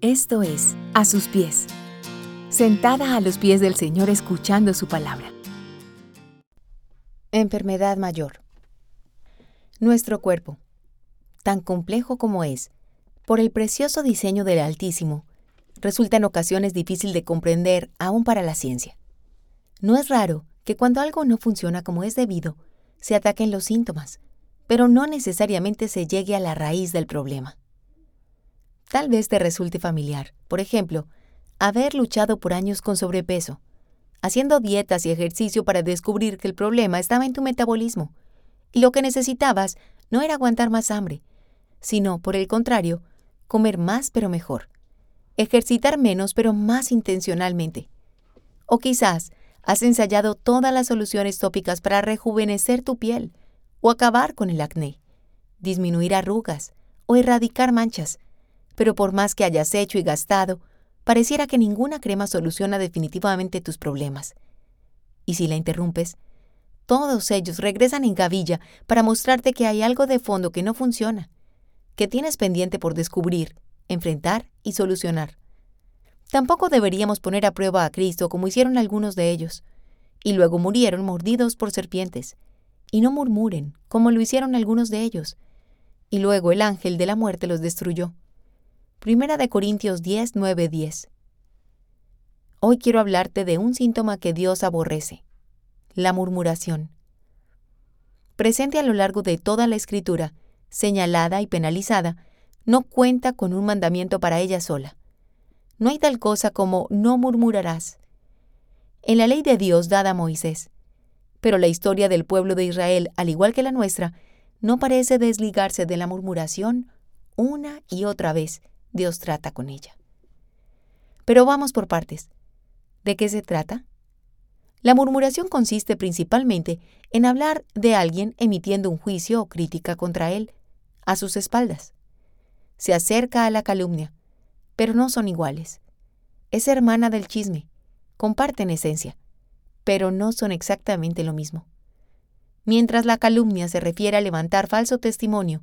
Esto es A sus pies, sentada a los pies del Señor escuchando su palabra. Enfermedad mayor. Nuestro cuerpo, tan complejo como es, por el precioso diseño del Altísimo, resulta en ocasiones difícil de comprender aún para la ciencia. No es raro que cuando algo no funciona como es debido, se ataquen los síntomas, pero no necesariamente se llegue a la raíz del problema. Tal vez te resulte familiar. Por ejemplo, haber luchado por años con sobrepeso, haciendo dietas y ejercicio para descubrir que el problema estaba en tu metabolismo, y lo que necesitabas no era aguantar más hambre, sino, por el contrario, comer más pero mejor, ejercitar menos pero más intencionalmente. O quizás has ensayado todas las soluciones tópicas para rejuvenecer tu piel, o acabar con el acné, disminuir arrugas, o erradicar manchas, pero por más que hayas hecho y gastado, pareciera que ninguna crema soluciona definitivamente tus problemas. Y si la interrumpes, todos ellos regresan en gavilla para mostrarte que hay algo de fondo que no funciona, que tienes pendiente por descubrir, enfrentar y solucionar. Tampoco deberíamos poner a prueba a Cristo como hicieron algunos de ellos, y luego murieron mordidos por serpientes. Y no murmuren, como lo hicieron algunos de ellos. Y luego el ángel de la muerte los destruyó. Primera de Corintios 10, 9, 10. Hoy quiero hablarte de un síntoma que Dios aborrece, la murmuración. Presente a lo largo de toda la escritura, señalada y penalizada, no cuenta con un mandamiento para ella sola. No hay tal cosa como no murmurarás. En la ley de Dios dada a Moisés. Pero la historia del pueblo de Israel, al igual que la nuestra, no parece desligarse de la murmuración una y otra vez Dios trata con ella. Pero vamos por partes. ¿De qué se trata? La murmuración consiste principalmente en hablar de alguien emitiendo un juicio o crítica contra él, a sus espaldas. Se acerca a la calumnia, pero no son iguales. Es hermana del chisme, comparten esencia, pero no son exactamente lo mismo. Mientras la calumnia se refiere a levantar falso testimonio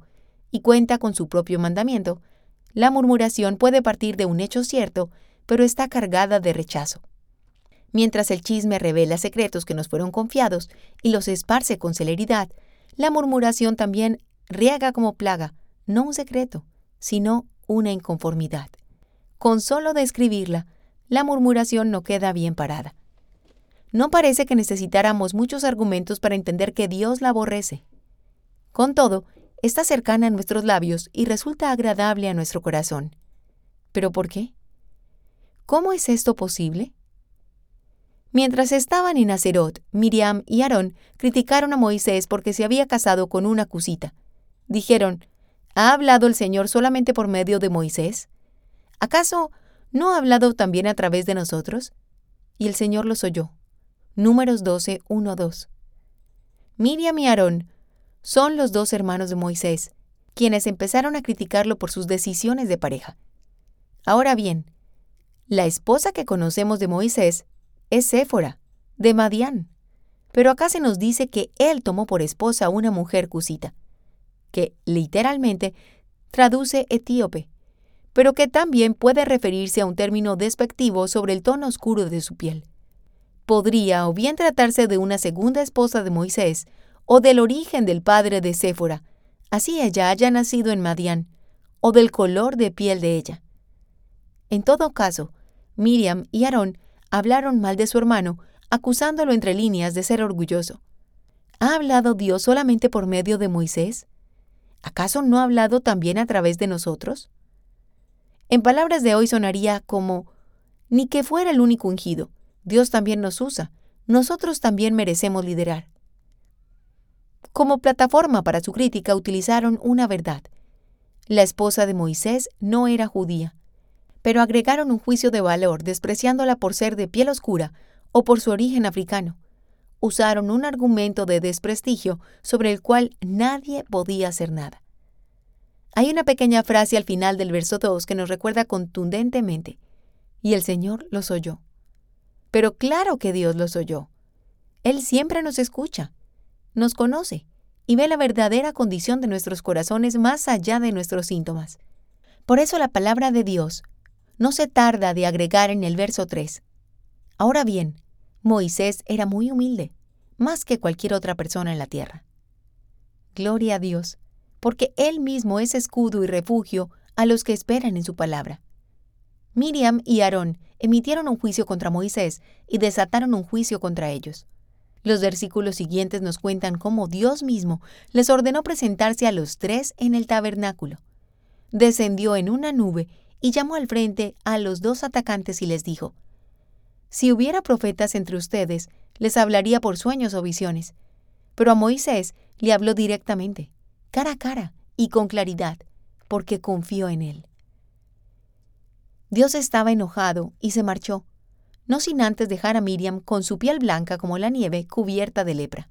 y cuenta con su propio mandamiento, la murmuración puede partir de un hecho cierto, pero está cargada de rechazo. Mientras el chisme revela secretos que nos fueron confiados y los esparce con celeridad, la murmuración también riega como plaga, no un secreto, sino una inconformidad. Con solo describirla, la murmuración no queda bien parada. No parece que necesitáramos muchos argumentos para entender que Dios la aborrece. Con todo, está cercana a nuestros labios y resulta agradable a nuestro corazón. ¿Pero por qué? ¿Cómo es esto posible? Mientras estaban en Acerot, Miriam y Aarón criticaron a Moisés porque se había casado con una cusita. Dijeron, ¿ha hablado el Señor solamente por medio de Moisés? ¿Acaso no ha hablado también a través de nosotros? Y el Señor los oyó. Números 12, 1, 2. Miriam y Aarón son los dos hermanos de Moisés, quienes empezaron a criticarlo por sus decisiones de pareja. Ahora bien, la esposa que conocemos de Moisés es Séfora, de Madián. Pero acá se nos dice que él tomó por esposa a una mujer cusita, que literalmente traduce etíope, pero que también puede referirse a un término despectivo sobre el tono oscuro de su piel. Podría o bien tratarse de una segunda esposa de Moisés o del origen del padre de Séfora, así ella haya nacido en Madián, o del color de piel de ella. En todo caso, Miriam y Aarón hablaron mal de su hermano, acusándolo entre líneas de ser orgulloso. ¿Ha hablado Dios solamente por medio de Moisés? ¿Acaso no ha hablado también a través de nosotros? En palabras de hoy sonaría como, ni que fuera el único ungido, Dios también nos usa, nosotros también merecemos liderar. Como plataforma para su crítica utilizaron una verdad. La esposa de Moisés no era judía, pero agregaron un juicio de valor despreciándola por ser de piel oscura o por su origen africano. Usaron un argumento de desprestigio sobre el cual nadie podía hacer nada. Hay una pequeña frase al final del verso 2 que nos recuerda contundentemente, y el Señor los oyó. Pero claro que Dios los oyó. Él siempre nos escucha nos conoce y ve la verdadera condición de nuestros corazones más allá de nuestros síntomas. Por eso la palabra de Dios no se tarda de agregar en el verso 3. Ahora bien, Moisés era muy humilde, más que cualquier otra persona en la tierra. Gloria a Dios, porque Él mismo es escudo y refugio a los que esperan en su palabra. Miriam y Aarón emitieron un juicio contra Moisés y desataron un juicio contra ellos. Los versículos siguientes nos cuentan cómo Dios mismo les ordenó presentarse a los tres en el tabernáculo. Descendió en una nube y llamó al frente a los dos atacantes y les dijo, Si hubiera profetas entre ustedes, les hablaría por sueños o visiones. Pero a Moisés le habló directamente, cara a cara y con claridad, porque confió en él. Dios estaba enojado y se marchó, no sin antes dejar a Miriam con su piel blanca como la nieve cubierta de lepra.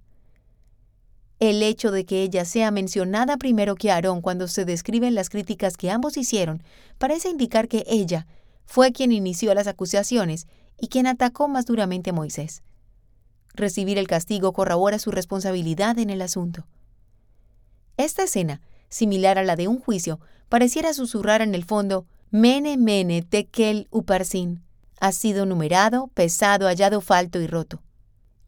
El hecho de que ella sea mencionada primero que Aarón cuando se describen las críticas que ambos hicieron parece indicar que ella fue quien inició las acusaciones y quien atacó más duramente a Moisés. Recibir el castigo corrobora su responsabilidad en el asunto. Esta escena, similar a la de un juicio, pareciera susurrar en el fondo Mene, mene, tekel, uparsin. Ha sido numerado, pesado, hallado falto y roto.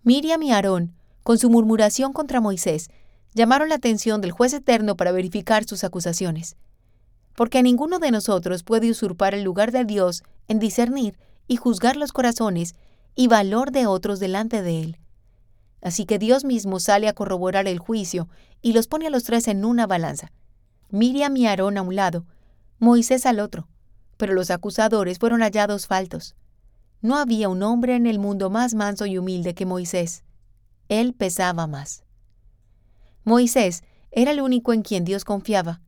Miriam y Aarón, con su murmuración contra Moisés, llamaron la atención del juez eterno para verificar sus acusaciones. Porque ninguno de nosotros puede usurpar el lugar de Dios en discernir y juzgar los corazones y valor de otros delante de Él. Así que Dios mismo sale a corroborar el juicio y los pone a los tres en una balanza. Miriam y Aarón a un lado, Moisés al otro pero los acusadores fueron hallados faltos. No había un hombre en el mundo más manso y humilde que Moisés. Él pesaba más. Moisés era el único en quien Dios confiaba,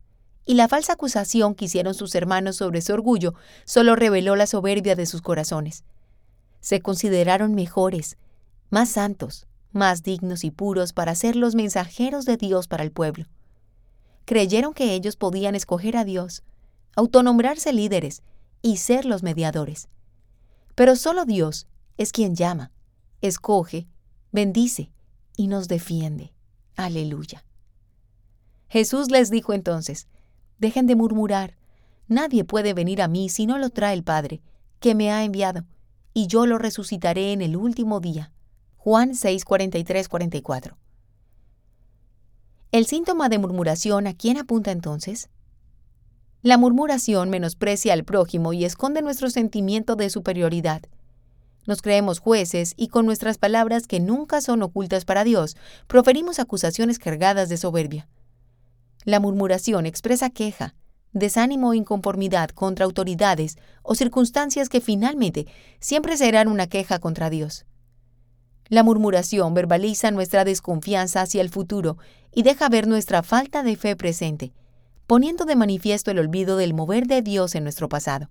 y la falsa acusación que hicieron sus hermanos sobre su orgullo solo reveló la soberbia de sus corazones. Se consideraron mejores, más santos, más dignos y puros para ser los mensajeros de Dios para el pueblo. Creyeron que ellos podían escoger a Dios, autonombrarse líderes y ser los mediadores. Pero solo Dios es quien llama, escoge, bendice y nos defiende. Aleluya. Jesús les dijo entonces, dejen de murmurar, nadie puede venir a mí si no lo trae el Padre, que me ha enviado, y yo lo resucitaré en el último día. Juan 6, 44. El síntoma de murmuración, ¿a quién apunta entonces? La murmuración menosprecia al prójimo y esconde nuestro sentimiento de superioridad. Nos creemos jueces y con nuestras palabras que nunca son ocultas para Dios, proferimos acusaciones cargadas de soberbia. La murmuración expresa queja, desánimo o inconformidad contra autoridades o circunstancias que finalmente siempre serán una queja contra Dios. La murmuración verbaliza nuestra desconfianza hacia el futuro y deja ver nuestra falta de fe presente poniendo de manifiesto el olvido del mover de Dios en nuestro pasado.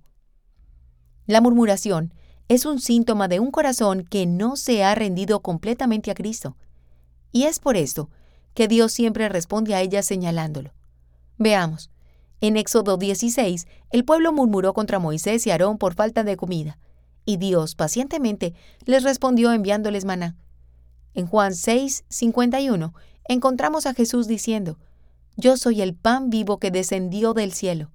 La murmuración es un síntoma de un corazón que no se ha rendido completamente a Cristo, y es por esto que Dios siempre responde a ella señalándolo. Veamos. En Éxodo 16, el pueblo murmuró contra Moisés y Aarón por falta de comida, y Dios pacientemente les respondió enviándoles maná. En Juan 6, 51, encontramos a Jesús diciendo, yo soy el pan vivo que descendió del cielo.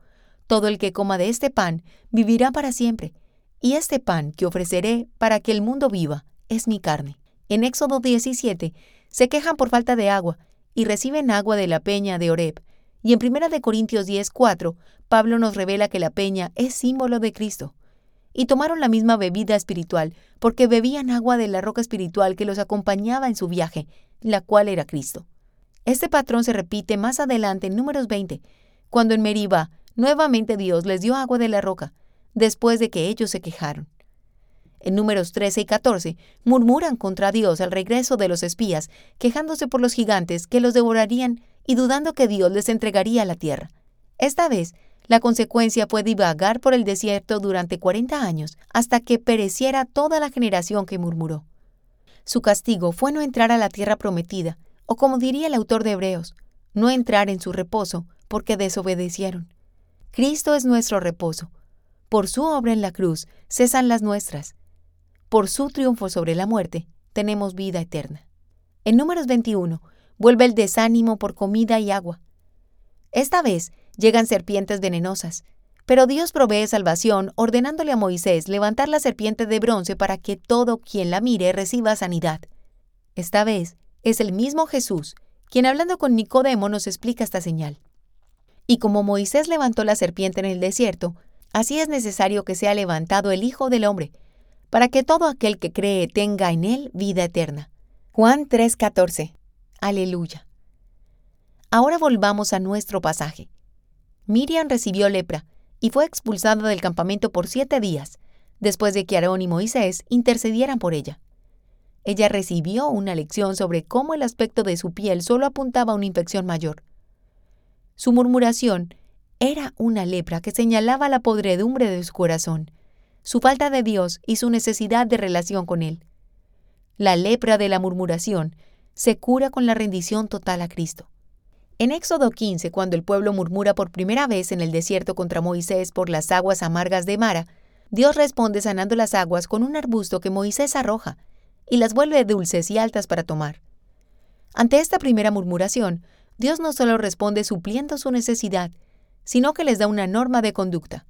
Todo el que coma de este pan vivirá para siempre. Y este pan que ofreceré para que el mundo viva es mi carne. En Éxodo 17 se quejan por falta de agua y reciben agua de la peña de Oreb. Y en 1 Corintios 10:4 Pablo nos revela que la peña es símbolo de Cristo. Y tomaron la misma bebida espiritual porque bebían agua de la roca espiritual que los acompañaba en su viaje, la cual era Cristo. Este patrón se repite más adelante en números 20, cuando en Meriba nuevamente Dios les dio agua de la roca, después de que ellos se quejaron. En números 13 y 14 murmuran contra Dios al regreso de los espías, quejándose por los gigantes que los devorarían y dudando que Dios les entregaría la tierra. Esta vez, la consecuencia fue divagar por el desierto durante 40 años, hasta que pereciera toda la generación que murmuró. Su castigo fue no entrar a la tierra prometida, o como diría el autor de Hebreos, no entrar en su reposo porque desobedecieron. Cristo es nuestro reposo. Por su obra en la cruz cesan las nuestras. Por su triunfo sobre la muerte tenemos vida eterna. En números 21 vuelve el desánimo por comida y agua. Esta vez llegan serpientes venenosas, Pero Dios provee salvación ordenándole a Moisés levantar la serpiente de bronce para que todo quien la mire reciba sanidad. Esta vez es el mismo Jesús quien hablando con Nicodemo nos explica esta señal. Y como Moisés levantó la serpiente en el desierto, así es necesario que sea levantado el Hijo del Hombre, para que todo aquel que cree tenga en él vida eterna. Juan 3:14. Aleluya. Ahora volvamos a nuestro pasaje. Miriam recibió lepra y fue expulsada del campamento por siete días, después de que Aarón y Moisés intercedieran por ella. Ella recibió una lección sobre cómo el aspecto de su piel solo apuntaba a una infección mayor. Su murmuración era una lepra que señalaba la podredumbre de su corazón, su falta de Dios y su necesidad de relación con Él. La lepra de la murmuración se cura con la rendición total a Cristo. En Éxodo 15, cuando el pueblo murmura por primera vez en el desierto contra Moisés por las aguas amargas de Mara, Dios responde sanando las aguas con un arbusto que Moisés arroja y las vuelve dulces y altas para tomar. Ante esta primera murmuración, Dios no solo responde supliendo su necesidad, sino que les da una norma de conducta.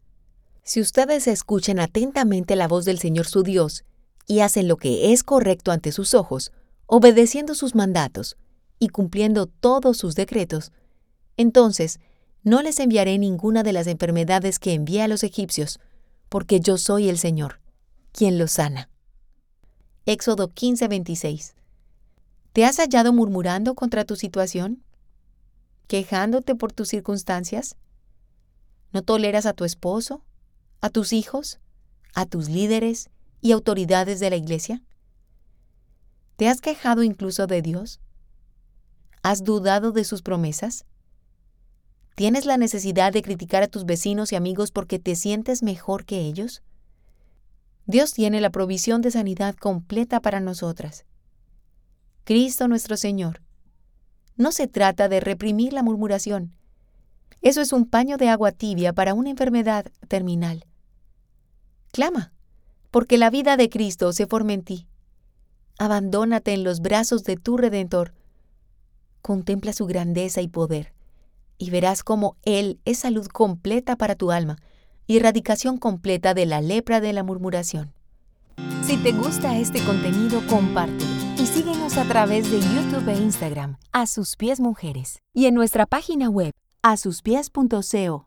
Si ustedes escuchan atentamente la voz del Señor su Dios y hacen lo que es correcto ante sus ojos, obedeciendo sus mandatos y cumpliendo todos sus decretos, entonces no les enviaré ninguna de las enfermedades que envié a los egipcios, porque yo soy el Señor, quien los sana. Éxodo 15:26. ¿Te has hallado murmurando contra tu situación? ¿Quejándote por tus circunstancias? ¿No toleras a tu esposo, a tus hijos, a tus líderes y autoridades de la iglesia? ¿Te has quejado incluso de Dios? ¿Has dudado de sus promesas? ¿Tienes la necesidad de criticar a tus vecinos y amigos porque te sientes mejor que ellos? Dios tiene la provisión de sanidad completa para nosotras. Cristo nuestro Señor. No se trata de reprimir la murmuración. Eso es un paño de agua tibia para una enfermedad terminal. Clama, porque la vida de Cristo se forma en ti. Abandónate en los brazos de tu Redentor. Contempla su grandeza y poder, y verás cómo Él es salud completa para tu alma y erradicación completa de la lepra de la murmuración. Si te gusta este contenido, compártelo y síguenos a través de YouTube e Instagram, a sus pies mujeres, y en nuestra página web, a asuspies.co.